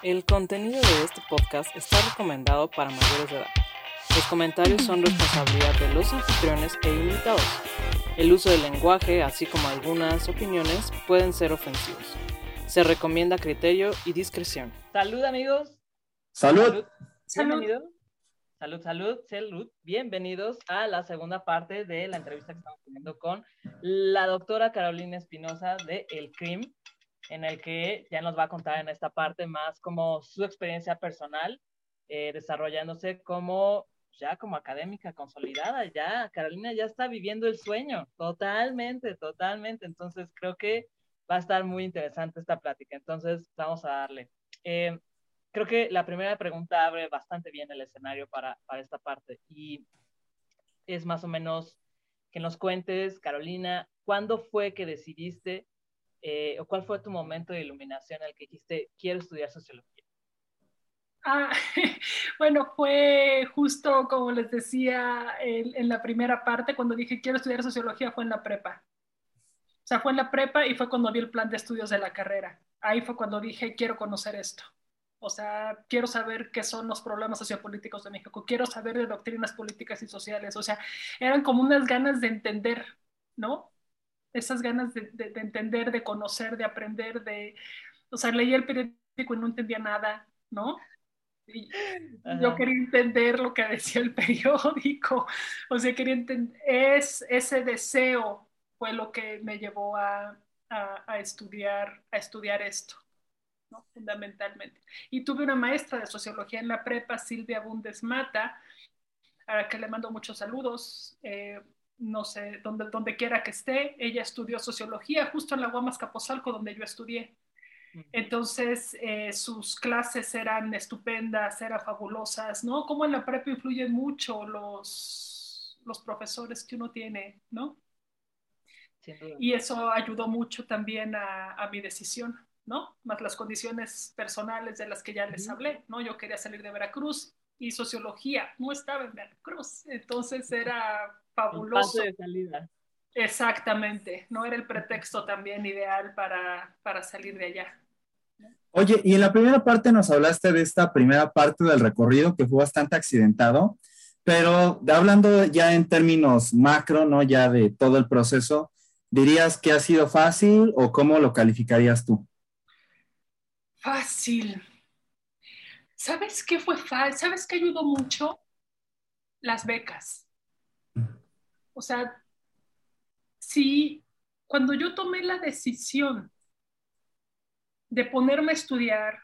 El contenido de este podcast está recomendado para mayores de edad. Los comentarios son responsabilidad de los anfitriones e invitados. El uso del lenguaje, así como algunas opiniones, pueden ser ofensivos. Se recomienda criterio y discreción. Salud amigos. Salud. Salud. Salud, salud, salud. Bienvenidos a la segunda parte de la entrevista que estamos teniendo con la doctora Carolina Espinosa de El CRIM en el que ya nos va a contar en esta parte más como su experiencia personal, eh, desarrollándose como ya como académica consolidada, ya Carolina ya está viviendo el sueño, totalmente, totalmente. Entonces creo que va a estar muy interesante esta plática. Entonces vamos a darle. Eh, creo que la primera pregunta abre bastante bien el escenario para, para esta parte y es más o menos que nos cuentes, Carolina, ¿cuándo fue que decidiste eh, o cuál fue tu momento de iluminación en el que dijiste, quiero estudiar sociología? Ah, bueno, fue justo como les decía en, la primera parte, cuando dije quiero estudiar sociología, fue en la prepa. O sea, fue en la prepa y fue cuando vi el plan de estudios de la carrera. Ahí fue cuando dije, quiero conocer esto. O sea, quiero saber qué son los problemas sociopolíticos de México, quiero saber de doctrinas políticas y sociales. O sea, eran como unas ganas de entender, ¿no? Esas ganas de, entender, de conocer, de aprender, de, o sea, leí el periódico y no entendía nada, ¿no? Y yo quería entender lo que decía el periódico, o sea, quería entender, es, ese deseo fue lo que me llevó a, a, estudiar, a estudiar esto. ¿no? fundamentalmente. Y tuve una maestra de sociología en la prepa, Silvia Bundes Mata, a la que le mando muchos saludos. Eh, no sé, donde, donde quiera que esté. Ella estudió sociología justo en la Guamas Capozalco, donde yo estudié. Entonces, eh, sus clases eran estupendas, eran fabulosas, ¿no? Como en la prepa influyen mucho los, los profesores que uno tiene, ¿no? Y eso ayudó mucho también a, a, mi decisión, ¿no? Más las condiciones personales de las que ya les hablé, ¿no? Yo quería salir de Veracruz y sociología no estaba en Veracruz, entonces era fabuloso. de salida. Exactamente, no era el pretexto también ideal para, para salir de allá. Oye, y en la primera parte nos hablaste de esta primera parte del recorrido que fue bastante accidentado, pero hablando ya en términos macro, ¿no? Ya de todo el proceso, ¿dirías que ha sido fácil o cómo lo calificarías tú? Fácil. ¿Sabes qué fue fácil? ¿Sabes qué ayudó mucho? Las becas. O sea, sí, cuando yo tomé la decisión de ponerme a estudiar,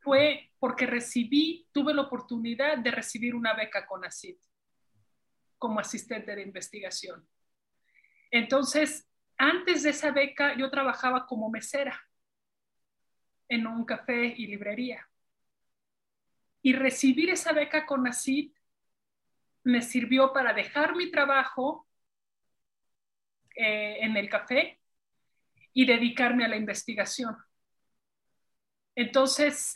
fue porque recibí, tuve la oportunidad de recibir una beca con ACID como asistente de investigación. Entonces, antes de esa beca, yo trabajaba como mesera en un café y librería. Y recibir esa beca con ACID me sirvió para dejar mi trabajo eh, en el café y dedicarme a la investigación. Entonces,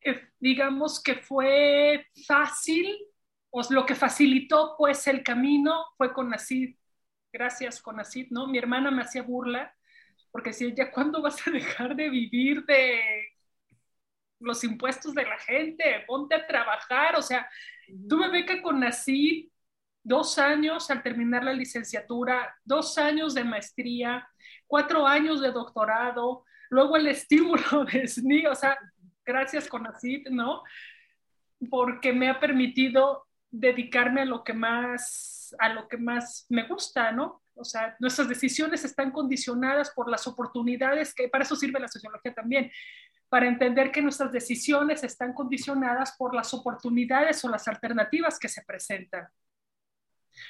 eh, digamos que fue fácil, o lo que facilitó pues el camino fue con Nacid. Gracias con Nacid, ¿no? Mi hermana me hacía burla porque decía, ¿ya cuándo vas a dejar de vivir de los impuestos de la gente? Ponte a trabajar, o sea, Tuve beca con NACID dos años al terminar la licenciatura, dos años de maestría, cuatro años de doctorado, luego el estímulo de SNI, o sea, gracias con NACID, ¿no? Porque me ha permitido dedicarme a lo que más, a lo que más me gusta, ¿no? O sea, nuestras decisiones están condicionadas por las oportunidades que, para eso sirve la sociología también, para entender que nuestras decisiones están condicionadas por las oportunidades o las alternativas que se presentan.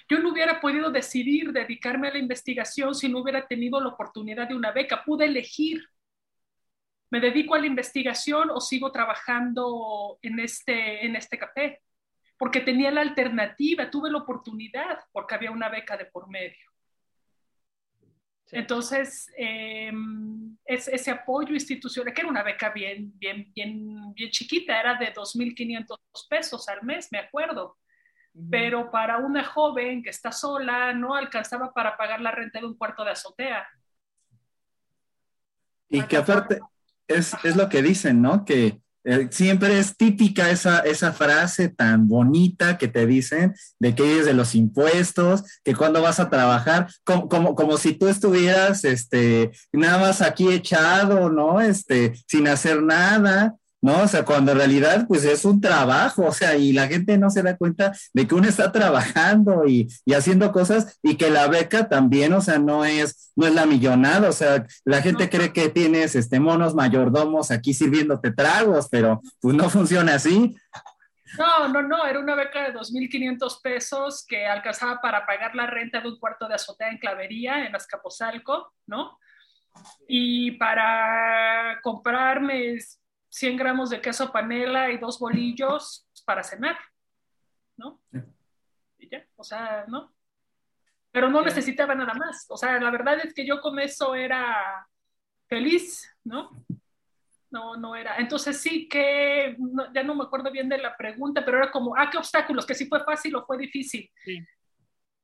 Yo no hubiera podido decidir dedicarme a la investigación si no hubiera tenido la oportunidad de una beca. Pude elegir. ¿Me dedico a la investigación o sigo trabajando en este, en este café? Porque tenía la alternativa, tuve la oportunidad porque había una beca de por medio. Entonces, em, es, ese apoyo institucional, que era una beca bien, bien, bien, bien chiquita, era de 2.500 pesos al mes, me acuerdo. Pero para una joven que está sola, no alcanzaba para pagar la renta de un cuarto de azotea. Y que aparte, es, es lo que dicen, ¿no? Que eh, siempre es típica esa, esa frase tan bonita que te dicen de que es de los impuestos, que cuando vas a trabajar, como, como, como, si tú estuvieras este, nada más aquí echado, ¿no? Este, sin hacer nada. ¿No? O sea, cuando en realidad pues es un trabajo, o sea, y la gente no se da cuenta de que uno está trabajando y, haciendo cosas y que la beca también, o sea, no es, no es la millonada, o sea, la gente cree que tienes este monos mayordomos aquí sirviéndote tragos, pero pues no funciona así. No, no, no, era una beca de 2.500 pesos que alcanzaba para pagar la renta de un cuarto de azotea en Clavería, en Azcapotzalco, ¿no? Y para comprarme 100 gramos de queso panela y dos bolillos para cenar, ¿no? Y ya, o sea, ¿no? Pero no necesitaba nada más. O sea, la verdad es que yo con eso era feliz, ¿no? No, no era. Entonces sí que, ya no me acuerdo bien de la pregunta, pero era como, ah, qué obstáculos, que si fue fácil o fue difícil. Sí.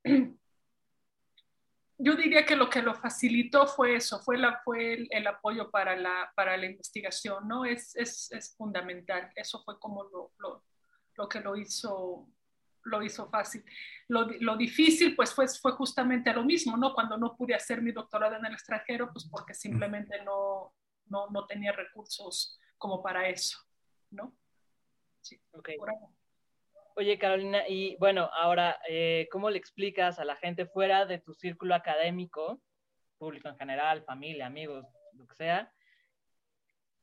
yo diría que lo que lo facilitó fue eso, fue, la, fue el, apoyo para la, para la investigación, ¿no? Es, es, es fundamental, eso fue como lo, lo, lo, que lo hizo, lo hizo fácil. Lo, lo, difícil, pues, fue, fue justamente lo mismo, ¿no? Cuando no pude hacer mi doctorado en el extranjero, pues porque simplemente no, no, no tenía recursos como para eso, ¿no? Sí, okay. por. Oye, Carolina, y bueno, ahora, eh, ¿cómo le explicas a la gente fuera de tu círculo académico, público en general, familia, amigos, lo que sea?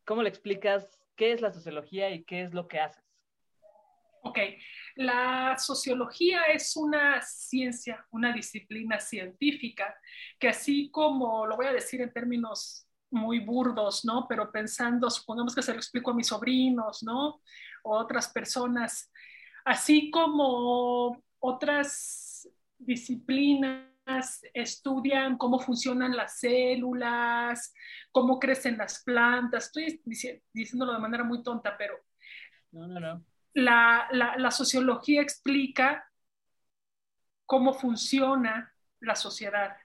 ¿Cómo le explicas qué es la sociología y qué es lo que haces? Ok, la sociología es una ciencia, una disciplina científica que así como, lo voy a decir en términos muy burdos, ¿no? Pero pensando, supongamos que se lo explico a mis sobrinos, ¿no? O otras personas, así como otras disciplinas estudian cómo funcionan las células, cómo crecen las plantas. Estoy diciéndolo de manera muy tonta, pero La, la sociología explica cómo funciona la sociedad.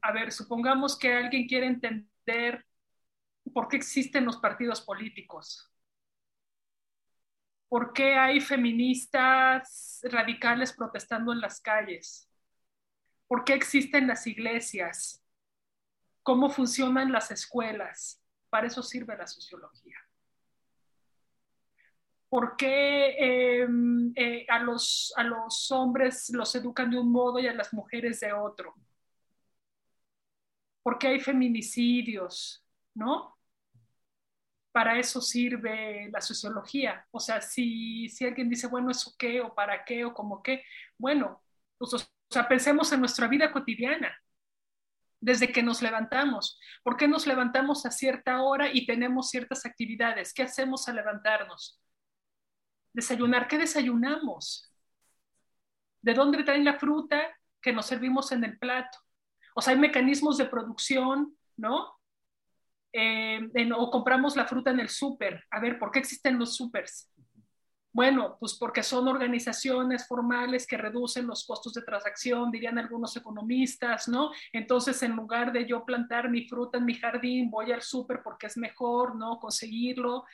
A ver, supongamos que alguien quiere entender por qué existen los partidos políticos ¿Por qué hay feministas radicales protestando en las calles? ¿Por qué existen las iglesias? ¿Cómo funcionan las escuelas? Para eso sirve la sociología. ¿Por qué em, eh, a, los, a los hombres los educan de un modo y a las mujeres de otro? ¿Por qué hay feminicidios? ¿No? Para eso sirve la sociología. O sea, si, si alguien dice, bueno, ¿eso qué? ¿O para qué? ¿O como qué? Bueno, pues, o sea, pensemos en nuestra vida cotidiana, desde que nos levantamos. ¿Por qué nos levantamos a cierta hora y tenemos ciertas actividades? ¿Qué hacemos al levantarnos? Desayunar, ¿qué desayunamos? ¿De dónde traen la fruta que nos servimos en el plato? O sea, hay mecanismos de producción, ¿no? Eh, o compramos la fruta en el súper. A ver, ¿por qué existen los súpers? Bueno, pues porque son organizaciones formales que reducen los costos de transacción, dirían algunos economistas, ¿no? Entonces, en lugar de yo plantar mi fruta en mi jardín, voy al súper porque es mejor, ¿no? Conseguirlo,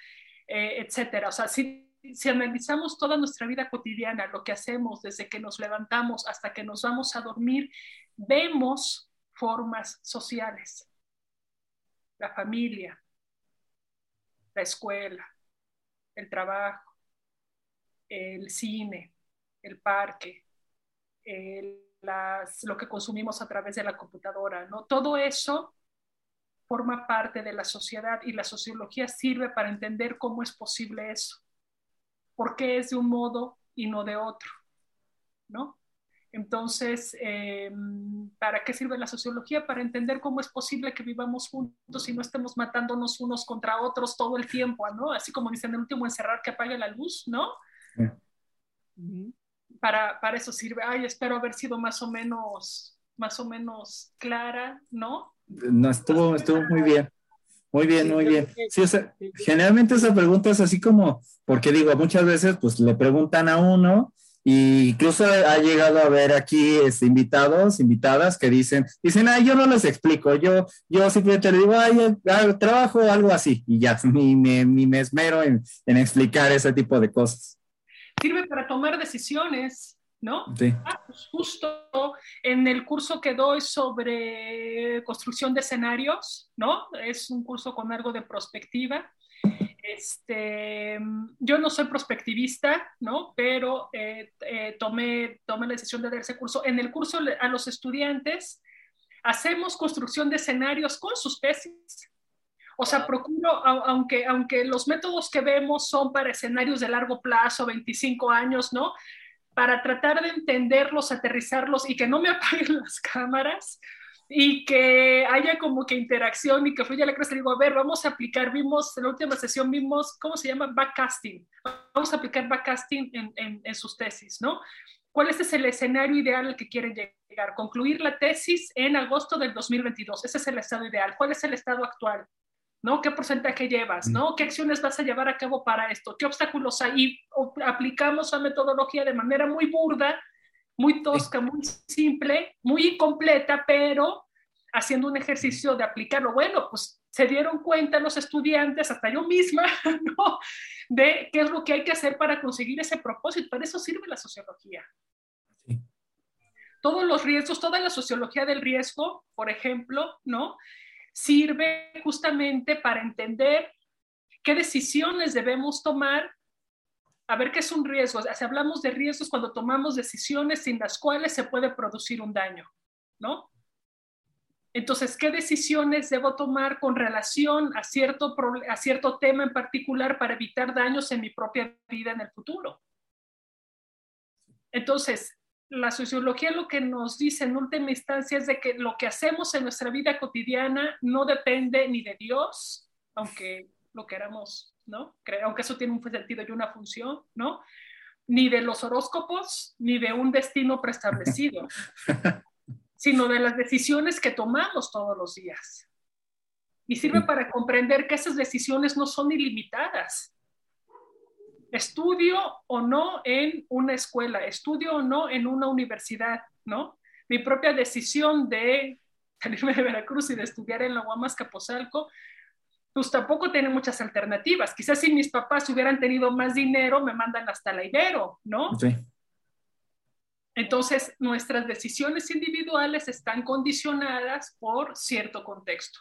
eh, etcétera. O sea, si, si analizamos toda nuestra vida cotidiana, lo que hacemos desde que nos levantamos hasta que nos vamos a dormir, vemos formas sociales la familia, la escuela, el trabajo, el cine, el parque, lo que consumimos a través de la computadora, ¿no? Todo eso forma parte de la sociedad y la sociología sirve para entender cómo es posible eso, por qué es de un modo y no de otro, ¿no? Entonces, em, ¿para qué sirve la sociología? Para entender cómo es posible que vivamos juntos y no estemos matándonos unos contra otros todo el tiempo, ¿no? Así como dicen el último encerrar que apague la luz, ¿no? Para, para, eso sirve. Ay, espero haber sido más o menos, más o menos clara, ¿no? No, estuvo, estuvo muy bien. Muy bien, muy bien. Sí, generalmente esa pregunta es así como, porque digo, muchas veces pues le preguntan a uno Y incluso ha llegado a ver aquí este, invitados, invitadas que dicen, dicen, ay, yo no les explico, yo, yo simplemente le digo, ay, trabajo algo así, y ya, ni, me esmero en, explicar ese tipo de cosas. Sirve para tomar decisiones, ¿no? Sí. Ah, pues justo en el curso que doy sobre construcción de escenarios, ¿no? Es un curso con algo de prospectiva. Este, yo no soy prospectivista, ¿no? Pero eh, eh, tomé, tomé la decisión de dar ese curso. En el curso a los estudiantes hacemos construcción de escenarios con sus tesis. O sea, procuro, aunque, aunque los métodos que vemos son para escenarios de largo plazo, 25 años, ¿no? Para tratar de entenderlos, aterrizarlos y que no me apaguen las cámaras, y que haya como que interacción y que fluya la clase. Digo, a ver, vamos a aplicar, vimos, en la última sesión vimos, ¿cómo se llama? Backcasting. Vamos a aplicar backcasting en, en, en sus tesis, ¿no? ¿Cuál es el escenario ideal al que quieren llegar? Concluir la tesis en agosto del 2022. Ese es el estado ideal. ¿Cuál es el estado actual? ¿No? ¿Qué porcentaje llevas? ¿No? ¿Qué acciones vas a llevar a cabo para esto? ¿Qué obstáculos hay? Y aplicamos la metodología de manera muy burda muy tosca, muy simple, muy incompleta, pero haciendo un ejercicio de aplicarlo. Bueno, pues se dieron cuenta los estudiantes, hasta yo misma, ¿no? de qué es lo que hay que hacer para conseguir ese propósito. Para eso sirve la sociología. Todos los riesgos, toda la sociología del riesgo, por ejemplo, ¿no? Sirve justamente para entender qué decisiones debemos tomar a ver qué es un riesgo. hablamos de riesgos cuando tomamos decisiones sin las cuales se puede producir un daño, ¿no? Entonces, ¿qué decisiones debo tomar con relación a cierto, a cierto tema en particular para evitar daños en mi propia vida en el futuro? Entonces, la sociología lo que nos dice en última instancia es de que lo que hacemos en nuestra vida cotidiana no depende ni de Dios, aunque lo queramos ¿no? Aunque eso tiene un sentido y una función, ¿no? Ni de los horóscopos, ni de un destino preestablecido, sino de las decisiones que tomamos todos los días. Y sirve para comprender que esas decisiones no son ilimitadas. Estudio o no en una escuela, estudio o no en una universidad, ¿no? Mi propia decisión de salirme de Veracruz y de estudiar en la Guamas Capozalco pues tampoco tienen muchas alternativas. Quizás si mis papás hubieran tenido más dinero, me mandan hasta la Ibero, ¿no? Sí. Entonces, nuestras decisiones individuales están condicionadas por cierto contexto.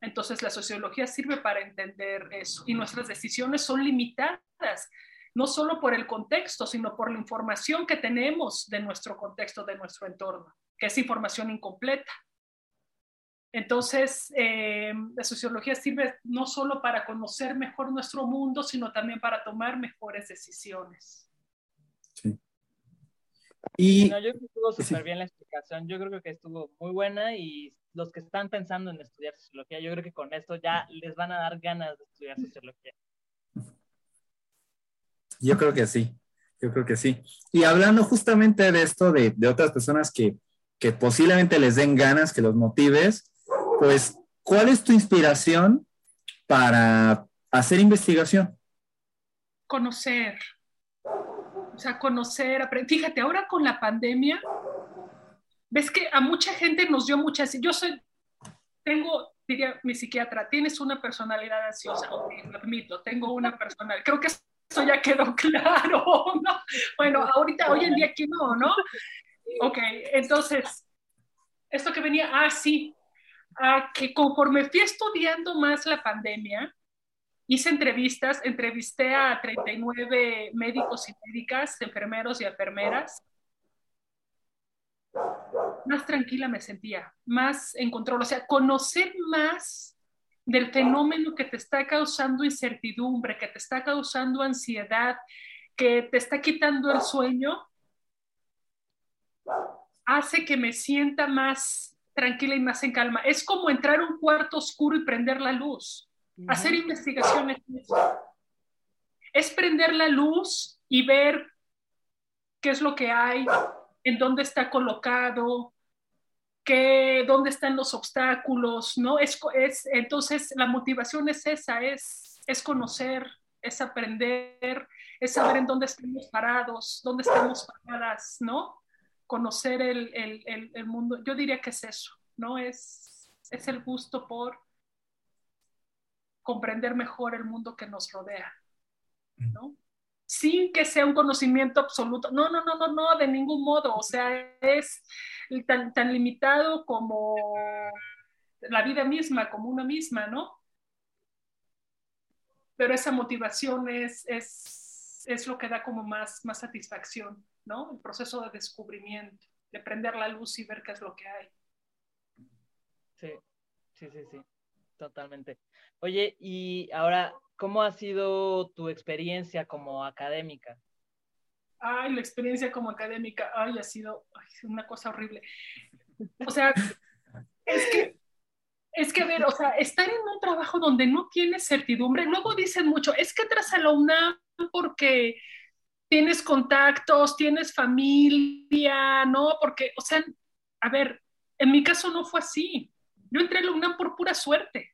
Entonces, la sociología sirve para entender eso. Y nuestras decisiones son limitadas, no solo por el contexto, sino por la información que tenemos de nuestro contexto, de nuestro entorno, que es información incompleta. Entonces, eh, la sociología sirve no solo para conocer mejor nuestro mundo, sino también para tomar mejores decisiones. Sí. Y, yo creo que estuvo súper bien la explicación. Yo creo que estuvo muy buena y los que están pensando en estudiar sociología, yo creo que con esto ya les van a dar ganas de estudiar sociología. Yo creo que sí, yo creo que sí. Y hablando justamente de esto, de, de otras personas que, que posiblemente les den ganas, que los motives, pues, ¿cuál es tu inspiración para hacer investigación? Conocer. O sea, conocer, Fíjate, ahora con la pandemia, ves que a mucha gente nos dio muchas. Yo soy, tengo, diría mi psiquiatra, tienes una personalidad ansiosa. Lo admito, tengo una personalidad. Creo que eso ya quedó claro, ¿no? Bueno, ahorita, hoy en día aquí no, ¿no? Ok, entonces, esto que venía, ah, sí, a que conforme fui estudiando más la pandemia, hice entrevistas, entrevisté a 39 médicos y médicas, enfermeros y enfermeras. Más tranquila me sentía, más en control, o sea, conocer más del fenómeno que te está causando incertidumbre, que te está causando ansiedad, que te está quitando el sueño, hace que me sienta más tranquila y más en calma. Es como entrar a un cuarto oscuro y prender la luz. Hacer investigaciones. Es prender la luz y ver qué es lo que hay, en dónde está colocado, qué, dónde están los obstáculos, ¿no? Es, es, entonces, la motivación es esa, es, es conocer es aprender, es saber en dónde estamos parados, dónde estamos paradas, ¿no? Conocer el, el, el, mundo. Yo diría que es eso, ¿no? Es, es el gusto por comprender mejor el mundo que nos rodea, ¿no? Sin que sea un conocimiento absoluto. No, no, no, no, no, de ningún modo. O sea, es tan, tan limitado como la vida misma, como una misma, ¿no? Pero esa motivación es, es, es lo que da como más, más satisfacción, ¿no? El proceso de descubrimiento, de prender la luz y ver qué es lo que hay. Sí, sí, sí, sí, totalmente. Oye, y ahora, ¿cómo ha sido tu experiencia como académica? Ay, la experiencia como académica, ay, ha sido una cosa horrible. O sea, es que es que, a ver, o sea, estar en un trabajo donde no tienes certidumbre, luego dicen mucho, es que entras a la UNAM porque tienes contactos, tienes familia, ¿no? Porque, o sea, a ver, en mi caso no fue así. Yo entré a la UNAM por pura suerte.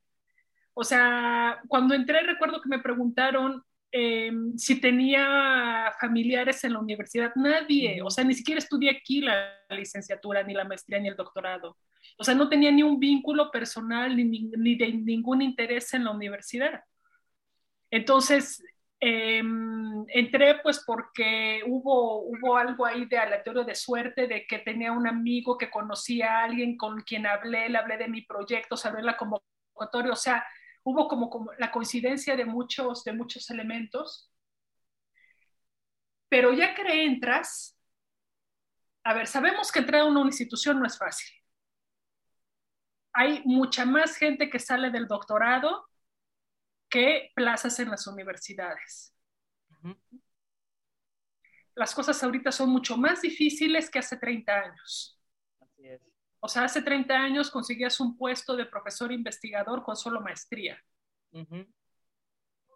O sea, cuando entré recuerdo que me preguntaron em, si tenía familiares en la universidad. Nadie, o sea, ni siquiera estudié aquí la licenciatura, ni la maestría, ni el doctorado. O sea, no tenía ni un vínculo personal ni, ni de ningún interés en la universidad. Entonces, em, entré pues porque hubo, hubo algo ahí de aleatorio de suerte, de que tenía un amigo que conocía a alguien con quien hablé, le hablé de mi proyecto, saber la convocatoria, o sea, hubo como, como la coincidencia de muchos, de muchos elementos. Pero ya que entras, a ver, sabemos que entrar a una institución no es fácil hay mucha más gente que sale del doctorado que plazas en las universidades. Las cosas ahorita son mucho más difíciles que hace 30 años. O sea, hace 30 años conseguías un puesto de profesor investigador con solo maestría.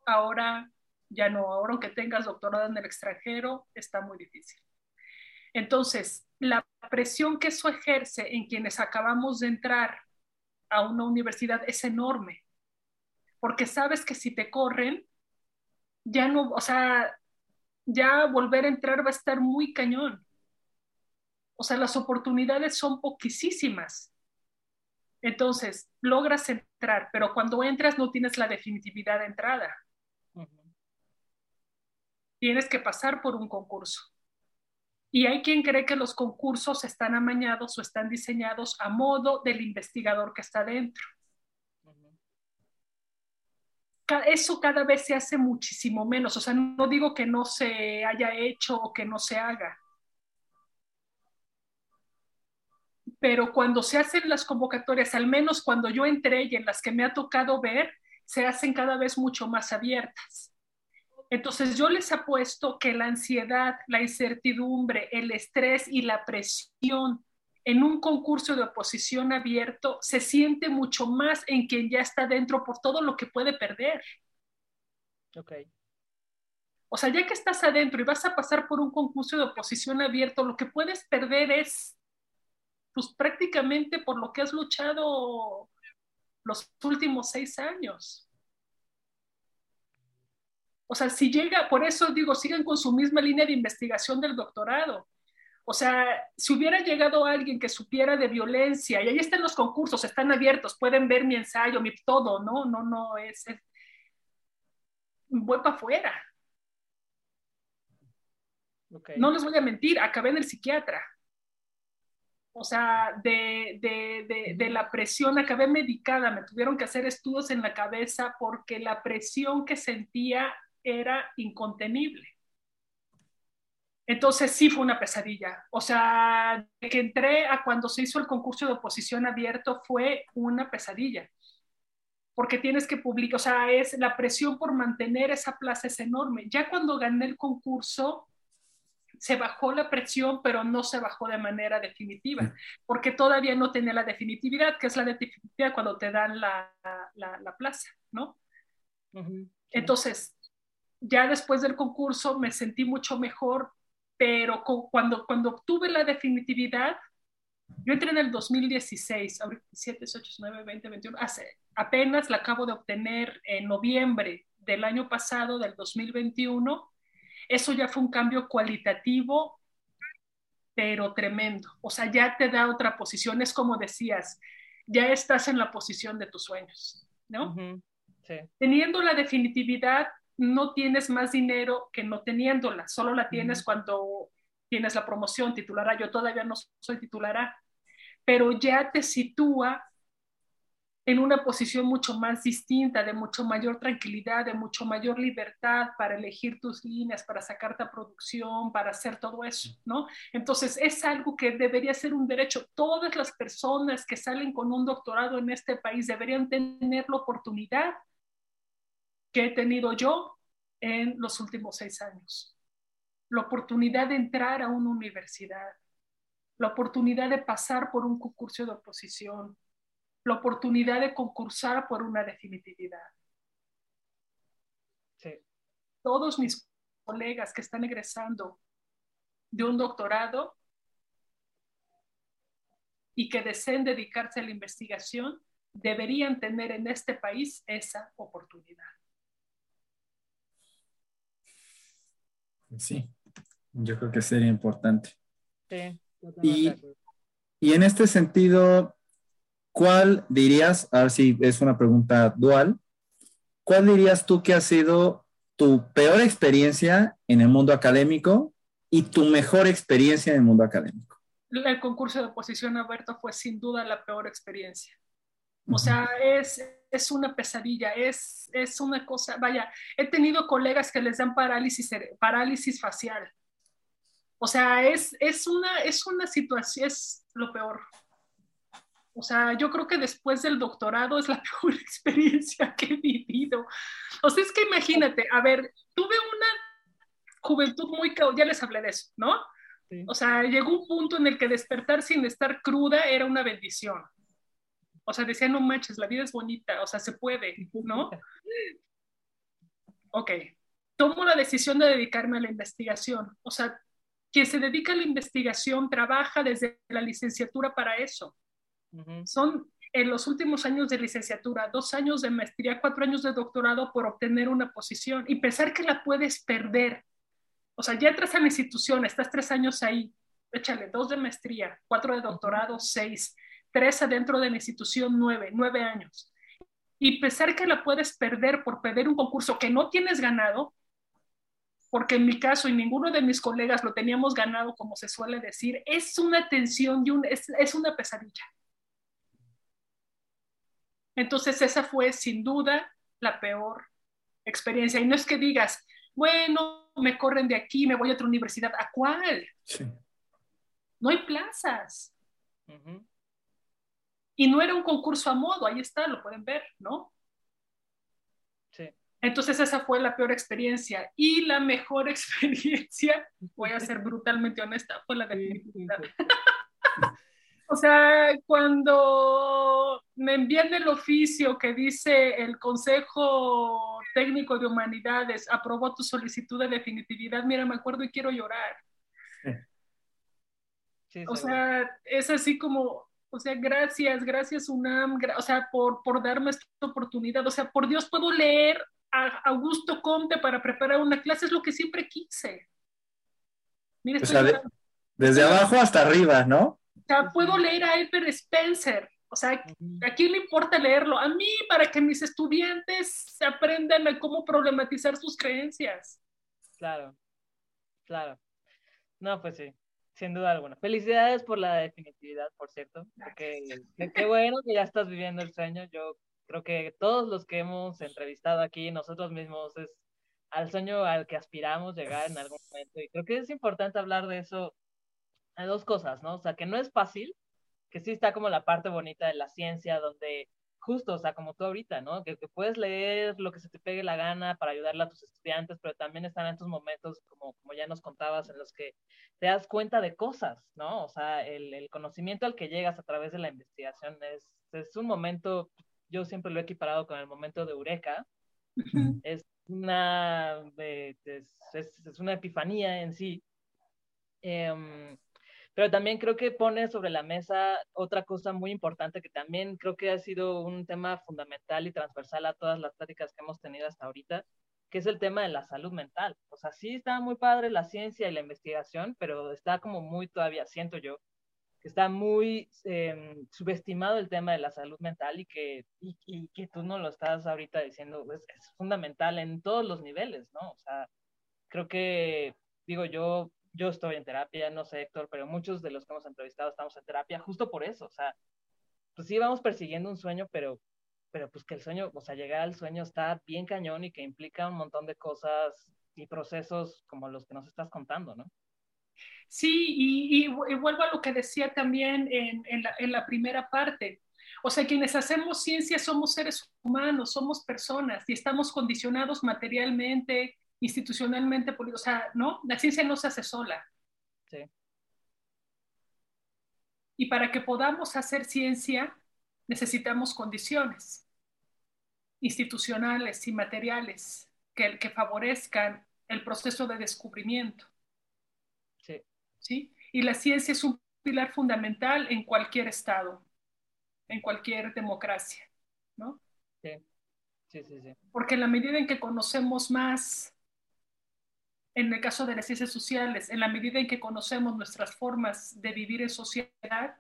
Ahora ya no, ahora aunque tengas doctorado en el extranjero, está muy difícil. Entonces, la presión que eso ejerce en quienes acabamos de entrar a una universidad es enorme, porque sabes que si te corren, ya no, o sea, ya volver a entrar va a estar muy cañón. O sea, las oportunidades son poquísimas. Entonces, logras entrar, pero cuando entras no tienes la definitividad de entrada. Tienes que pasar por un concurso. Y hay quien cree que los concursos están amañados o están diseñados a modo del investigador que está dentro. Eso cada vez se hace muchísimo menos. O sea, no digo que no se haya hecho o que no se haga. Pero cuando se hacen las convocatorias, al menos cuando yo entré y en las que me ha tocado ver, se hacen cada vez mucho más abiertas entonces yo les apuesto que la ansiedad, la incertidumbre, el estrés y la presión en un concurso de oposición abierto se siente mucho más en quien ya está dentro por todo lo que puede perder. Ok. O sea, ya que estás adentro y vas a pasar por un concurso de oposición abierto, lo que puedes perder es, pues prácticamente por lo que has luchado los últimos seis años. O sea, si llega, por eso digo, sigan con su misma línea de investigación del doctorado. O sea, si hubiera llegado alguien que supiera de violencia, y ahí están los concursos, están abiertos, pueden ver mi ensayo, mi todo, ¿no? No, no, es, es voy para afuera. No les voy a mentir, acabé en el psiquiatra. O sea, de, de, de, de, la presión, acabé medicada, me tuvieron que hacer estudios en la cabeza porque la presión que sentía era incontenible. Entonces sí fue una pesadilla. O sea, de que entré a cuando se hizo el concurso de oposición abierto fue una pesadilla. Porque tienes que publicar, o sea, es la presión por mantener esa plaza es enorme. Ya cuando gané el concurso, se bajó la presión, pero no se bajó de manera definitiva, porque todavía no tenía la definitividad, que es la definitividad cuando te dan la, la, plaza, ¿no? Entonces, ya después del concurso me sentí mucho mejor, pero cuando, cuando obtuve la definitividad, yo entré en el 2016, ahorita 7, 8, 9, 20, 21, hace, apenas la acabo de obtener en noviembre del año pasado, del 2021, eso ya fue un cambio cualitativo, pero tremendo. O sea, ya te da otra posición. Es como decías, ya estás en la posición de tus sueños, ¿no? Teniendo la definitividad, no tienes más dinero que no teniéndola, solo la tienes cuando tienes la promoción titular. Yo todavía no soy titular, pero ya te sitúa en una posición mucho más distinta, de mucho mayor tranquilidad, de mucho mayor libertad para elegir tus líneas, para sacarte a producción, para hacer todo eso, ¿no? Entonces, es algo que debería ser un derecho. Todas las personas que salen con un doctorado en este país deberían tener la oportunidad que he tenido yo en los últimos seis años. La oportunidad de entrar a una universidad, la oportunidad de pasar por un concurso de oposición, la oportunidad de concursar por una definitividad. Todos mis colegas que están egresando de un doctorado y que deseen dedicarse a la investigación deberían tener en este país esa oportunidad. Sí, yo creo que sería importante. Sí, y, y en este sentido, ¿cuál dirías, a ver si es una pregunta dual, cuál dirías tú que ha sido tu peor experiencia en el mundo académico y tu mejor experiencia en el mundo académico? El concurso de oposición abierto fue sin duda la peor experiencia. O sea, es, es una pesadilla, es, es una cosa, vaya, he tenido colegas que les dan parálisis, parálisis facial. O sea, es, es, una, es una situación, es lo peor. O sea, yo creo que después del doctorado es la peor experiencia que he vivido. O sea, es que imagínate, a ver, tuve una juventud muy, ya les hablé de eso, ¿no? O sea, llegó un punto en el que despertar sin estar cruda era una bendición. O sea, decía, no manches, la vida es bonita, o sea, se puede, ¿no? Ok, tomo la decisión de dedicarme a la investigación. O sea, quien se dedica a la investigación trabaja desde la licenciatura para eso. Son en los últimos años de licenciatura, dos años de maestría, cuatro años de doctorado por obtener una posición y pensar que la puedes perder. O sea, ya entras a la institución, estás tres años ahí, échale dos de maestría, cuatro de doctorado, seis, tres adentro de la institución, nueve, nueve años. Y pensar que la puedes perder por perder un concurso que no tienes ganado, porque en mi caso y ninguno de mis colegas lo teníamos ganado, como se suele decir, es una tensión y un, es, es una pesadilla. Entonces esa fue sin duda la peor experiencia. Y no es que digas, bueno, me corren de aquí, me voy a otra universidad. ¿A cuál? Sí. No hay plazas. Y no era un concurso a modo, ahí está, lo pueden ver, ¿no? Sí. Entonces esa fue la peor experiencia. Y la mejor experiencia, voy a ser brutalmente honesta, fue la de O sea, cuando me envían el oficio que dice el Consejo Técnico de Humanidades aprobó tu solicitud de definitividad, mira, me acuerdo y quiero llorar. o sea, es así como, o sea, gracias, gracias UNAM, o sea, por, por darme esta oportunidad. O sea, por Dios, puedo leer a Augusto Conte para preparar una clase, es lo que siempre quise. Mira, o sea, desde abajo hasta arriba, ¿no? O sea, puedo leer a Edward Spencer. O sea, ¿a quién le importa leerlo? A mí, para que mis estudiantes aprendan a cómo problematizar sus creencias. Claro, claro. No, pues sí, sin duda alguna. Felicidades por la definitividad, por cierto. Porque qué bueno que ya estás viviendo el sueño. Yo creo que todos los que hemos entrevistado aquí, nosotros mismos, es al sueño al que aspiramos llegar en algún momento. Y creo que es importante hablar de eso hay dos cosas, ¿no? O sea, que no es fácil, que sí está como la parte bonita de la ciencia, donde justo, o sea, como tú ahorita, ¿no? Que, puedes leer lo que se te pegue la gana para ayudarle a tus estudiantes, pero también están estos momentos, como, como ya nos contabas, en los que te das cuenta de cosas, ¿no? O sea, el, el conocimiento al que llegas a través de la investigación es, es un momento, yo siempre lo he equiparado con el momento de Eureka, es una, es, es, una epifanía en sí. Eh, pero también creo que pone sobre la mesa otra cosa muy importante que también creo que ha sido un tema fundamental y transversal a todas las pláticas que hemos tenido hasta ahorita, que es el tema de la salud mental. O sea, sí está muy padre la ciencia y la investigación, pero está como muy todavía, siento yo, que está muy em, subestimado el tema de la salud mental y que, y, que tú no lo estás ahorita diciendo, es fundamental en todos los niveles, ¿no? O sea, creo que, digo, yo yo estoy en terapia, no sé Héctor, pero muchos de los que hemos entrevistado estamos en terapia justo por eso, o sea, pues sí vamos persiguiendo un sueño, pero, pero pues que el sueño, o sea, llegar al sueño está bien cañón y que implica un montón de cosas y procesos como los que nos estás contando, ¿no? Sí, y, vuelvo a lo que decía también en, en, la, en la primera parte. O sea, quienes hacemos ciencia somos seres humanos, somos personas y estamos condicionados materialmente, institucionalmente, o sea, ¿no? La ciencia no se hace sola. Sí. Y para que podamos hacer ciencia, necesitamos condiciones institucionales y materiales que, que favorezcan el proceso de descubrimiento. Sí. ¿Sí? Y la ciencia es un pilar fundamental en cualquier estado, en cualquier democracia, ¿no? Sí. Sí, sí, sí. Porque en la medida en que conocemos más en el caso de las ciencias sociales, en la medida en que conocemos nuestras formas de vivir en sociedad,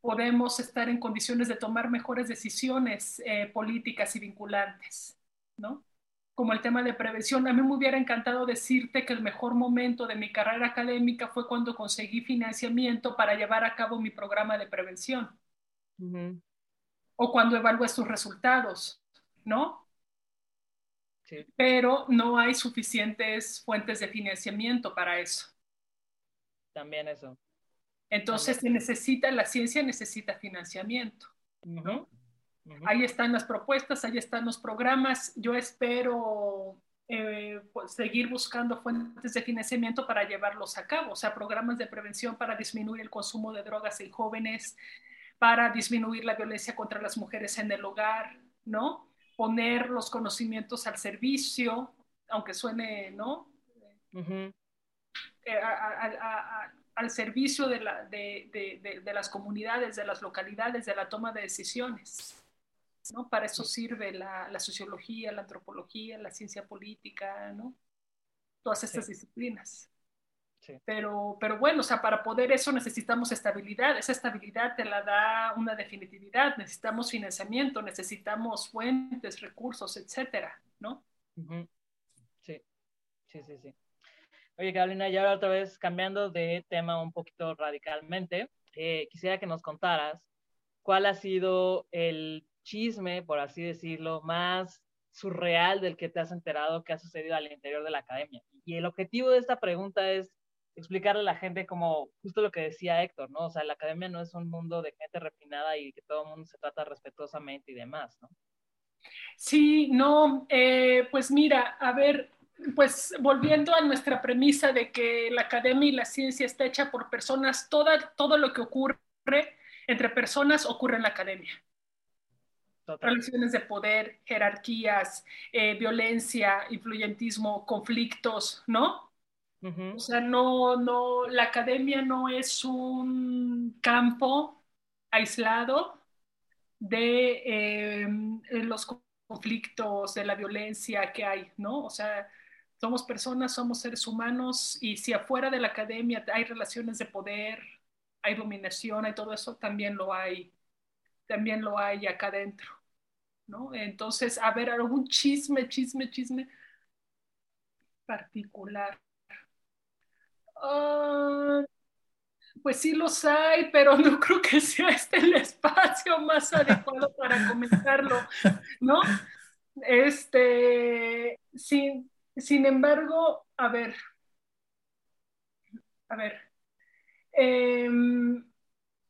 podemos estar en condiciones de tomar mejores decisiones eh, políticas y vinculantes, ¿no? Como el tema de prevención. A mí me hubiera encantado decirte que el mejor momento de mi carrera académica fue cuando conseguí financiamiento para llevar a cabo mi programa de prevención. O cuando evalué sus resultados, ¿no? Pero no hay suficientes fuentes de financiamiento para eso. También eso. Entonces se necesita, la ciencia necesita financiamiento. Ahí están las propuestas, ahí están los programas. Yo espero eh, pues, seguir buscando fuentes de financiamiento para llevarlos a cabo, o sea, programas de prevención para disminuir el consumo de drogas en jóvenes, para disminuir la violencia contra las mujeres en el hogar, ¿no? Poner los conocimientos al servicio, aunque suene, ¿no? Eh, al servicio de, la, de, las comunidades, de las localidades, de la toma de decisiones. ¿no? Para eso sirve la, sociología, la antropología, la ciencia política, ¿no? Todas estas disciplinas. Pero, pero bueno, o sea, para poder eso necesitamos estabilidad. Esa estabilidad te la da una definitividad. Necesitamos financiamiento, necesitamos fuentes, recursos, etcétera, ¿no? Sí, sí, sí, sí. Oye, Carolina, ya otra vez cambiando de tema un poquito radicalmente, eh, quisiera que nos contaras cuál ha sido el chisme, por así decirlo, más surreal del que te has enterado que ha sucedido al interior de la academia. Y el objetivo de esta pregunta es explicarle a la gente como justo lo que decía Héctor, ¿no? O sea, la academia no es un mundo de gente refinada y que todo el mundo se trata respetuosamente y demás, ¿no? Sí, no, eh, pues mira, a ver, pues volviendo a nuestra premisa de que la academia y la ciencia está hecha por personas, toda, todo lo que ocurre entre personas ocurre en la academia. Relaciones de poder, jerarquías, eh, violencia, influyentismo, conflictos, ¿no? O sea, no, no, la academia no es un campo aislado de eh, los conflictos, de la violencia que hay, ¿no? O sea, somos personas, somos seres humanos y si afuera de la academia hay relaciones de poder, hay dominación, hay todo eso, también lo hay, también lo hay acá adentro, ¿no? Entonces, a ver, algún chisme, chisme, chisme particular. Ah, pues sí los hay, pero no creo que sea este el espacio más adecuado para comentarlo, ¿no? Este, sin, sin embargo, a ver, a ver. Em,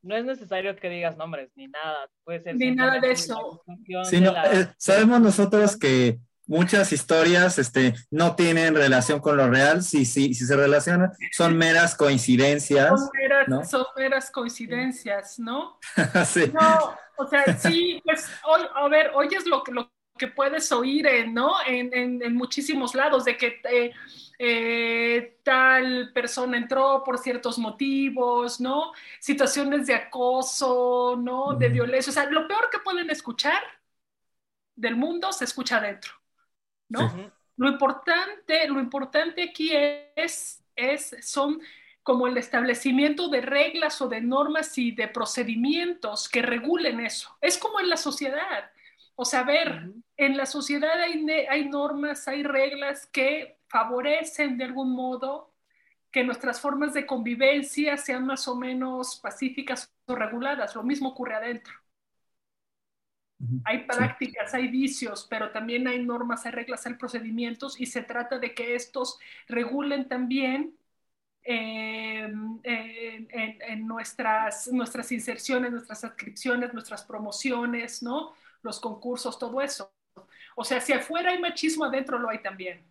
no es necesario que digas nombres ni nada, puede ser. Ni nada de eso. Eh, sabemos nosotros que muchas historias este, no tienen relación con lo real, si, si, si se relacionan, son meras coincidencias. Son meras, ¿no? son meras coincidencias, ¿no? sí. No, o sea, sí, pues, hoy, a ver, hoy es lo, lo que puedes oír en, ¿no? en, muchísimos lados, de que eh, eh, tal persona entró por ciertos motivos, ¿no? Situaciones de acoso, ¿no? De violencia. O sea, lo peor que pueden escuchar del mundo se escucha adentro, ¿no? Lo importante, lo importante aquí es, es, son como el establecimiento de reglas o de normas y de procedimientos que regulen eso. Es como en la sociedad. O sea, ver, en la sociedad hay, hay normas, hay reglas que favorecen de algún modo que nuestras formas de convivencia sean más o menos pacíficas o reguladas. Lo mismo ocurre adentro. Hay prácticas, hay vicios, pero también hay normas, hay reglas, hay procedimientos y se trata de que estos regulen también em, en, nuestras, nuestras inserciones, nuestras adscripciones, nuestras promociones, ¿no? Los concursos, todo eso. O sea, si afuera hay machismo, adentro lo hay también.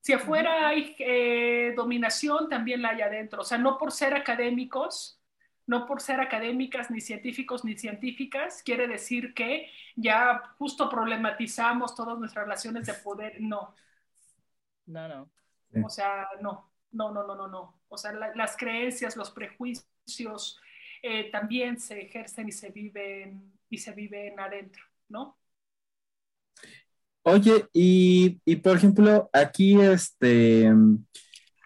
Si afuera hay eh, dominación, también la hay adentro. O sea, no por ser académicos, no por ser académicas, ni científicos, ni científicas, quiere decir que ya justo problematizamos todas nuestras relaciones de poder. No. No, no. O sea, no. No, no, no, no, no. O sea, las creencias, los prejuicios eh, también se ejercen y se viven y se viven adentro, ¿no? Oye, y, y por ejemplo, aquí, este,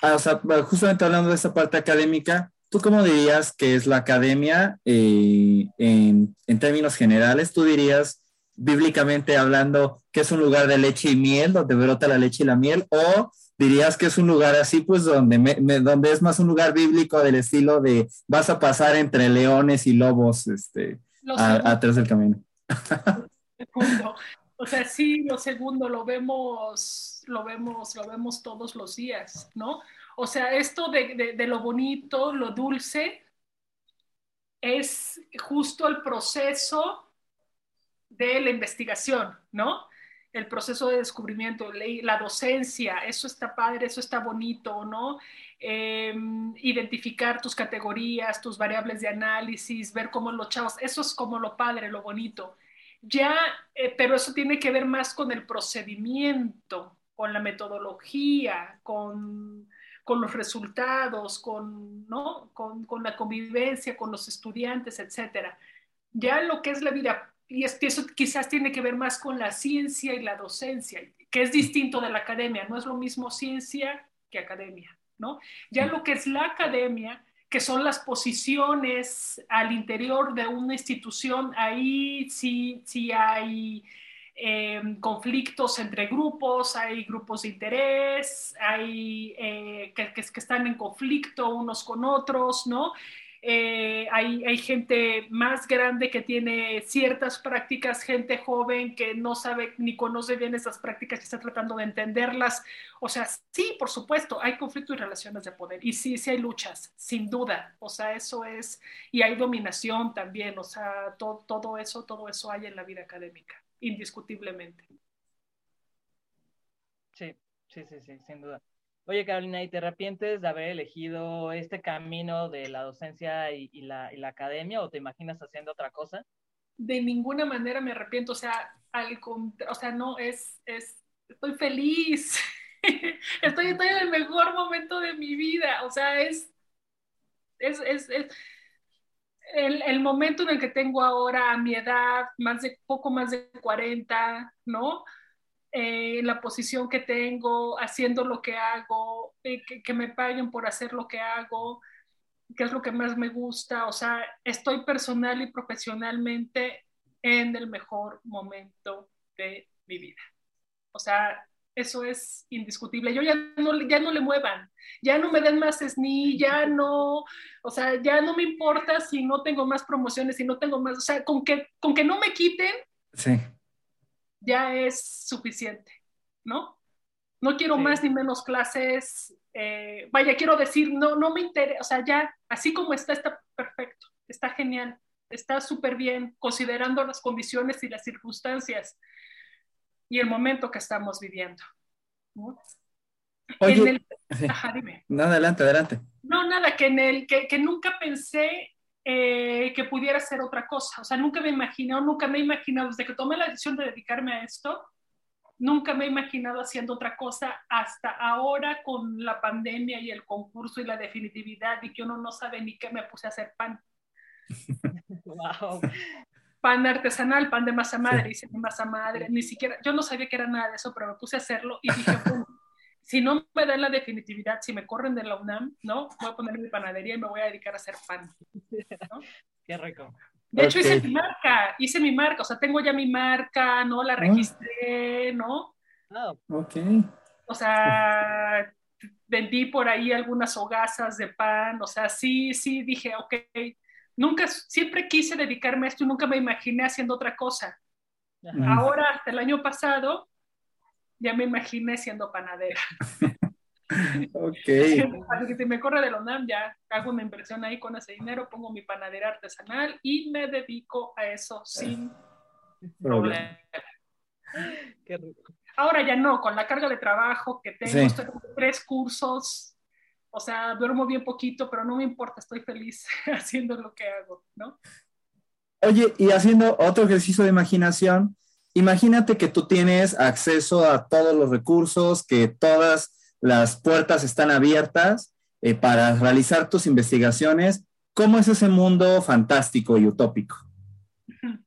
ah, o sea, justamente hablando de esta parte académica, ¿Tú cómo dirías que es la academia eh, en, términos generales? ¿Tú dirías, bíblicamente hablando, que es un lugar de leche y miel, donde brota la leche y la miel? ¿O dirías que es un lugar así, pues, donde, donde es más un lugar bíblico del estilo de vas a pasar entre leones y lobos este, atrás del camino? O sea, sí, lo segundo lo vemos, lo vemos, lo vemos todos los días, ¿no? O sea, esto de, lo bonito, lo dulce, es justo el proceso de la investigación, ¿no? El proceso de descubrimiento, la docencia, eso está padre, eso está bonito, ¿no? Em, identificar tus categorías, tus variables de análisis, ver cómo los chavos, eso es como lo padre, lo bonito. Ya, eh, pero eso tiene que ver más con el procedimiento, con la metodología, con con los resultados, con, ¿no? con, con la convivencia, con los estudiantes, etcétera. Ya lo que es la vida, y eso quizás tiene que ver más con la ciencia y la docencia, que es distinto de la academia, no es lo mismo ciencia que academia, ¿no? Ya lo que es la academia, que son las posiciones al interior de una institución, ahí sí, sí hay Em, conflictos entre grupos, hay grupos de interés, hay eh, que, que, están en conflicto unos con otros, ¿no? Eh, hay, hay, gente más grande que tiene ciertas prácticas, gente joven que no sabe ni conoce bien esas prácticas y está tratando de entenderlas. O sea, sí, por supuesto, hay conflictos y relaciones de poder. Y sí, sí hay luchas, sin duda. O sea, eso es, y hay dominación también. O sea, todo eso, todo eso hay en la vida académica indiscutiblemente. Sí, sí, sí, sí, sin duda. Oye, Carolina, ¿y te arrepientes de haber elegido este camino de la docencia y, la, academia o te imaginas haciendo otra cosa? De ninguna manera me arrepiento, o sea, al o sea, no, es, es, estoy feliz, estoy, estoy en el mejor momento de mi vida, o sea, es, es, es, es el, momento en el que tengo ahora a mi edad, más de, poco más de 40, ¿no? Eh, la posición que tengo, haciendo lo que hago, eh, que, me paguen por hacer lo que hago, que es lo que más me gusta, o sea, estoy personal y profesionalmente en el mejor momento de mi vida. O sea, eso es indiscutible. Yo ya no, ya no le muevan, ya no me den más SNI, ya no, o sea, ya no me importa si no tengo más promociones, si no tengo más, o sea, con que, con que no me quiten, sí. ya es suficiente, ¿no? No quiero más ni menos clases, eh, vaya, quiero decir, no, no me interesa, o sea, ya, así como está, está perfecto, está genial, está súper bien, considerando las condiciones y las circunstancias y el momento que estamos viviendo. Oye, No, adelante, adelante. No, nada, que, en el, que, que nunca pensé eh, que pudiera ser otra cosa. O sea, nunca me he imaginado, nunca me he imaginado, desde que tomé la decisión de dedicarme a esto, nunca me he imaginado haciendo otra cosa hasta ahora con la pandemia y el concurso y la definitividad y que uno no sabe ni qué me puse a hacer pan. Wow. Pan artesanal, pan de masa madre, hice de masa madre, ni siquiera, yo no sabía que era nada de eso, pero me puse a hacerlo y dije, bueno, si no me dan la definitividad, si me corren de la UNAM, ¿no? Voy a poner mi panadería y me voy a dedicar a hacer pan. ¿no? Qué rico. De hecho, hice mi marca, hice mi marca, o sea, tengo ya mi marca, ¿no? La registré, ¿no? Oh, Ok. O sea, vendí por ahí algunas hogazas de pan, o sea, sí, sí, dije, ok, nunca, siempre quise dedicarme a esto y nunca me imaginé haciendo otra cosa. ajá. Ahora, hasta el año pasado, ya me imaginé siendo panadera. Ok. Así que si me corre de la UNAM, ya hago una inversión ahí con ese dinero, pongo mi panadera artesanal y me dedico a eso sin Problema. problema. Qué rico. Ahora ya no, con la carga de trabajo que tengo, Sí. estoy con tres cursos, o sea, duermo bien poquito, pero no me importa, estoy feliz haciendo lo que hago, ¿no? Oye, y haciendo otro ejercicio de imaginación, imagínate que tú tienes acceso a todos los recursos, que todas las puertas están abiertas eh, para realizar tus investigaciones. ¿Cómo es ese mundo fantástico y utópico?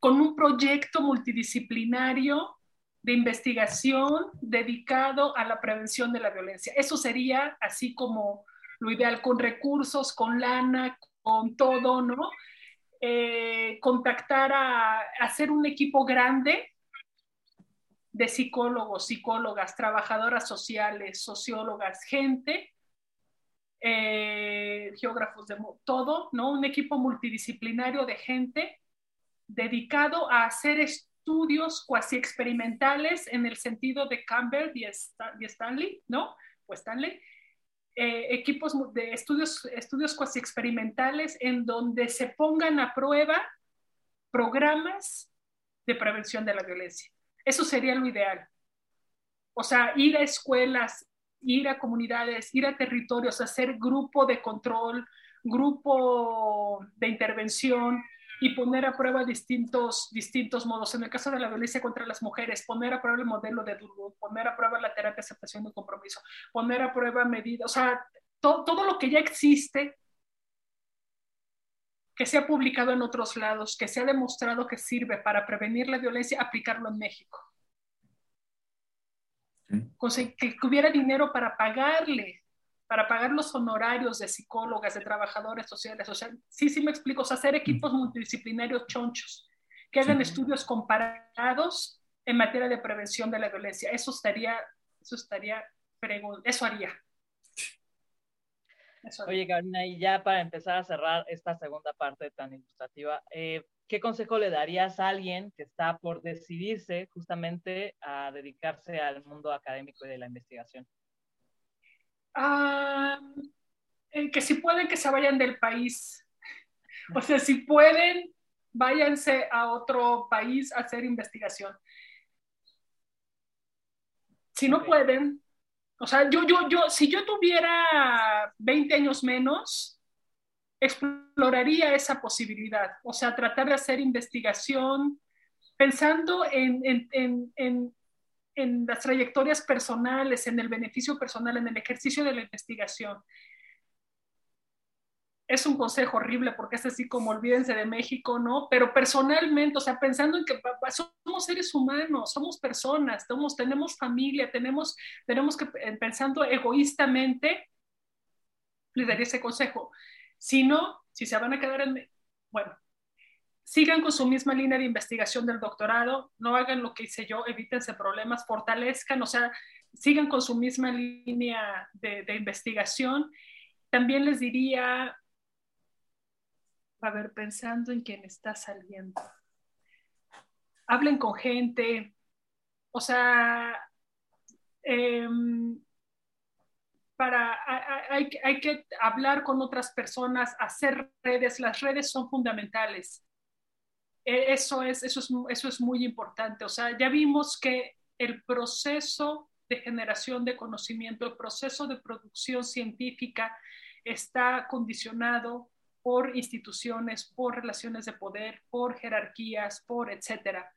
Con un proyecto multidisciplinario de investigación dedicado a la prevención de la violencia. Eso sería así como lo ideal, con recursos, con lana, con todo, ¿no? Eh, contactar a, hacer un equipo grande de psicólogos, psicólogas, trabajadoras sociales, sociólogas, gente, eh, geógrafos de todo, ¿no? Un equipo multidisciplinario de gente dedicado a hacer estudios cuasi experimentales en el sentido de Campbell y, Sta- y Stanley, ¿no? O Stanley. Eh, equipos de estudios, estudios cuasi experimentales en donde se pongan a prueba programas de prevención de la violencia. Eso sería lo ideal. O sea, ir a escuelas, ir a comunidades, ir a territorios, hacer grupo de control, grupo de intervención y poner a prueba distintos, distintos modos. En el caso de la violencia contra las mujeres, poner a prueba el modelo de Durwood, poner a prueba la terapia de aceptación y compromiso, poner a prueba medidas, o sea, to todo lo que ya existe que se ha publicado en otros lados, que se ha demostrado que sirve para prevenir la violencia, aplicarlo en México. Que hubiera dinero para pagarle, para pagar los honorarios de psicólogas, de trabajadores sociales. O sea, sí, sí me explico, o sea, hacer equipos multidisciplinarios chonchos, que hagan Sí. estudios comparados en materia de prevención de la violencia. Eso estaría, eso estaría, eso haría. Eso haría. Oye, Carolina, y ya para empezar a cerrar esta segunda parte tan ilustrativa, eh, ¿qué consejo le darías a alguien que está por decidirse justamente a dedicarse al mundo académico y de la investigación? Ah, eh, que si pueden que se vayan del país. O sea, si pueden, váyanse a otro país a hacer investigación. Si no pueden, o sea, yo, yo, yo, si yo tuviera 20 años menos, exploraría esa posibilidad. O sea, tratar de hacer investigación pensando en, en, en, en en las trayectorias personales, en el beneficio personal, en el ejercicio de la investigación. Es un consejo horrible porque es así como olvídense de México, ¿no? Pero personalmente, o sea, pensando en que somos seres humanos, somos personas, somos, tenemos familia, tenemos, tenemos que, pensando egoístamente, les daría ese consejo. Si no, si se van a quedar en, bueno, sigan con su misma línea de investigación del doctorado, no hagan lo que hice yo, evítense problemas, fortalezcan, o sea, sigan con su misma línea de, investigación. También les diría, a ver, pensando en quién está saliendo, hablen con gente, o sea, eh, para, hay, que hablar con otras personas, hacer redes, las redes son fundamentales. Eso es, eso, es, eso es muy importante. O sea, ya vimos que el proceso de generación de conocimiento, el proceso de producción científica está condicionado por instituciones, por relaciones de poder, por jerarquías, por etcétera.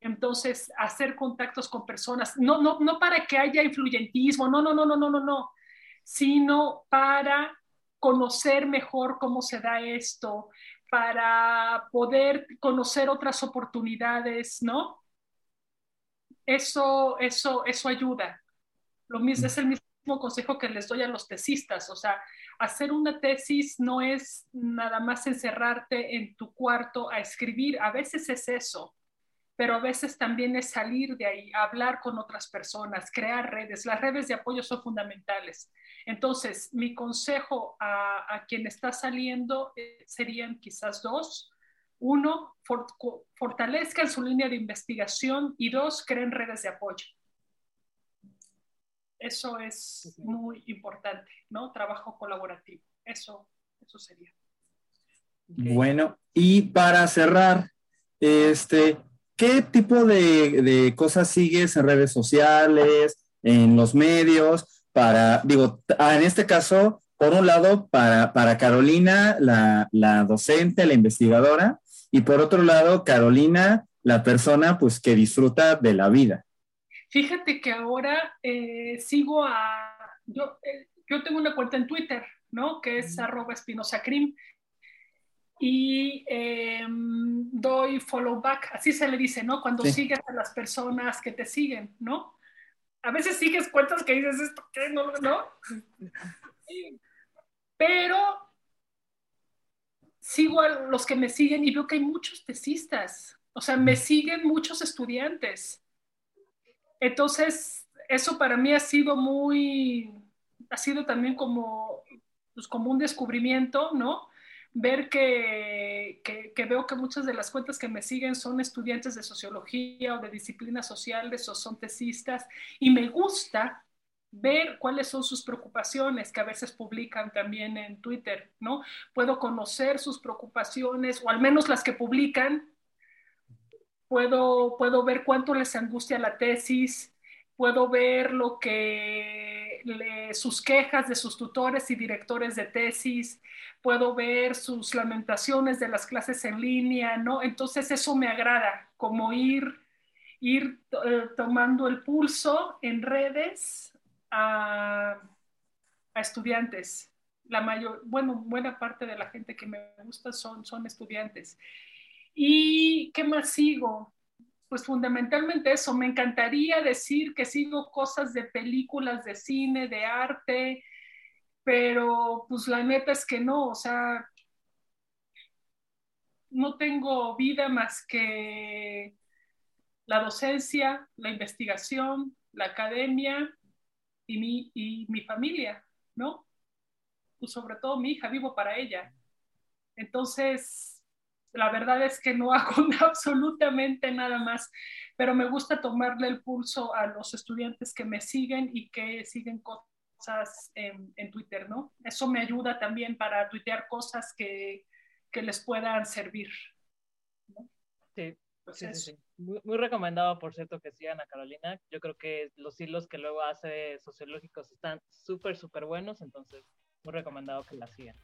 Entonces, hacer contactos con personas, no, no, no para que haya influyentismo, no, no, no, no, no, no, no, sino para conocer mejor cómo se da esto, para poder conocer otras oportunidades, ¿no? Eso, eso, eso ayuda. Lo mismo, es el mismo consejo que les doy a los tesistas, o sea, hacer una tesis no es nada más encerrarte en tu cuarto a escribir, a veces es eso, pero a veces también es salir de ahí, hablar con otras personas, crear redes. Las redes de apoyo son fundamentales. Entonces, mi consejo a, quien está saliendo eh, serían quizás dos. Uno, fortalezcan su línea de investigación y dos, creen redes de apoyo. Eso es muy importante, ¿no? Trabajo colaborativo. Eso, eso sería. Bueno, y para cerrar, este, ¿qué tipo de, cosas sigues en redes sociales, en los medios? Para, digo, ah, en este caso, por un lado, para, para Carolina, la, docente, la investigadora, y por otro lado, Carolina, la persona pues que disfruta de la vida. Fíjate que ahora eh, sigo a, yo, eh, yo tengo una cuenta en Twitter, ¿no? Que es arroba espinosacrim y em, doy follow back, así se le dice, ¿no? Cuando sigues a las personas que te siguen, ¿no? A veces sigues cuentas que dices esto, ¿qué? No, ¿no? Pero sigo a los que me siguen y veo que hay muchos tesistas, o sea, me siguen muchos estudiantes. Entonces, eso para mí ha sido muy, ha sido también como, pues como un descubrimiento, ¿no? Ver que, que, veo que muchas de las cuentas que me siguen son estudiantes de sociología o de disciplinas sociales o son tesistas y me gusta ver cuáles son sus preocupaciones que a veces publican también en Twitter, ¿no? Puedo conocer sus preocupaciones o al menos las que publican, puedo, puedo ver cuánto les angustia la tesis, puedo ver lo que sus quejas de sus tutores y directores de tesis, puedo ver sus lamentaciones de las clases en línea, ¿no? Entonces eso me agrada, como ir, ir eh, tomando el pulso en redes a, a, estudiantes. La mayor, bueno, buena parte de la gente que me gusta son, son estudiantes. ¿Y qué más sigo? Pues fundamentalmente eso, me encantaría decir que sigo cosas de películas, de cine, de arte, pero pues la neta es que no, o sea, no tengo vida más que la docencia, la investigación, la academia y mi, y mi familia, ¿no? Pues sobre todo mi hija, vivo para ella. Entonces, la verdad es que no hago absolutamente nada más, pero me gusta tomarle el pulso a los estudiantes que me siguen y que siguen cosas en, Twitter, ¿no? Eso me ayuda también para tuitear cosas que, les puedan servir. Sí, pues sí, sí, Muy, muy, recomendado, por cierto, que sigan a Carolina. Yo creo que los hilos que luego hace sociológicos están súper, súper buenos, entonces muy recomendado que la sigan.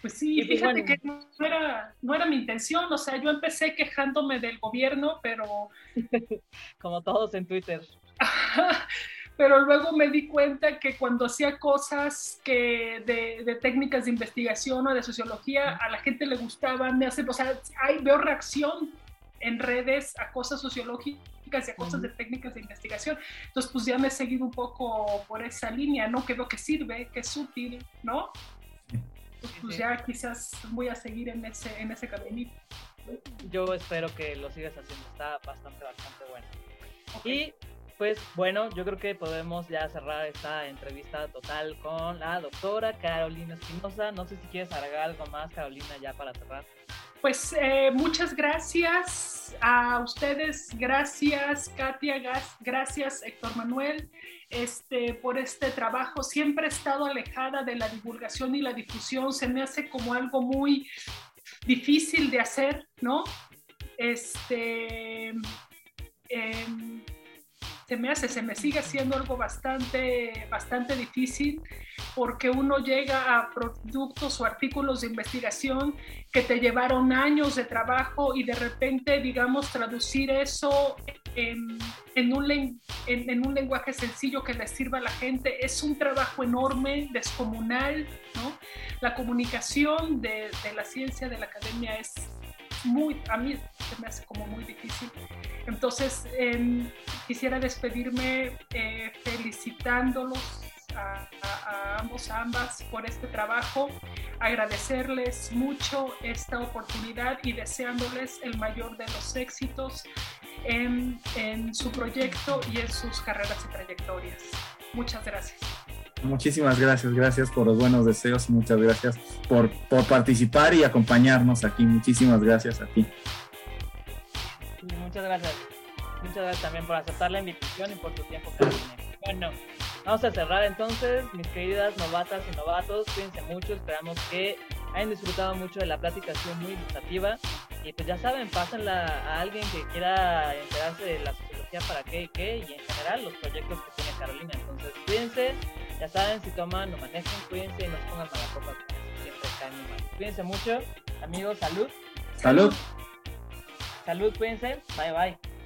Pues sí, pues fíjate que no era, no era mi intención, o sea, yo empecé quejándome del gobierno, pero... Como todos en Twitter. pero luego me di cuenta que cuando hacía cosas que de, técnicas de investigación o de sociología, a la gente le gustaban, me hace, o sea, hay, veo reacción en redes a cosas sociológicas y a cosas de técnicas de investigación. Entonces, pues ya me he seguido un poco por esa línea, ¿no? Que veo que sirve, que es útil, ¿no? Pues ya quizás voy a seguir en ese, en ese camino. Yo espero que lo sigas haciendo, está bastante, bastante bueno. Y pues bueno, yo creo que podemos ya cerrar esta entrevista total con la doctora Carolina Espinosa. No sé si quieres agregar algo más, Carolina, ya para cerrar. Pues eh, muchas gracias a ustedes, gracias Katia, gracias Héctor Manuel este, por este trabajo. Siempre he estado alejada de la divulgación y la difusión, se me hace como algo muy difícil de hacer, ¿no? Este, em, se me hace, se me sigue haciendo algo bastante, bastante difícil porque uno llega a productos o artículos de investigación que te llevaron años de trabajo y de repente, digamos, traducir eso en, en, un, en, un, lenguaje sencillo que le sirva a la gente es un trabajo enorme, descomunal, ¿no? La comunicación de, de la ciencia, de la academia es muy, a mí se me hace como muy difícil. Entonces, em, quisiera despedirme eh, felicitándolos a, ambos, a ambas por este trabajo, agradecerles mucho esta oportunidad y deseándoles el mayor de los éxitos en, en su proyecto y en sus carreras y trayectorias. Muchas gracias. Muchísimas gracias, gracias por los buenos deseos, muchas gracias por, por participar y acompañarnos aquí. Muchísimas gracias a ti. Muchas gracias. Muchas gracias también por aceptar la invitación y por tu tiempo, Carolina. Bueno, vamos a cerrar entonces, mis queridas novatas y novatos. Cuídense mucho, esperamos que hayan disfrutado mucho de la plática, muy ilustrativa. Y pues ya saben, pásenla a alguien que quiera enterarse de la sociología para qué y qué, y en general los proyectos que tiene Carolina. Entonces, cuídense, ya saben, si toman o manejan, cuídense y no pongan mala copa, siempre caen muy mal. Cuídense mucho, amigos, salud. Salud. Salud, cuídense. Bye, bye.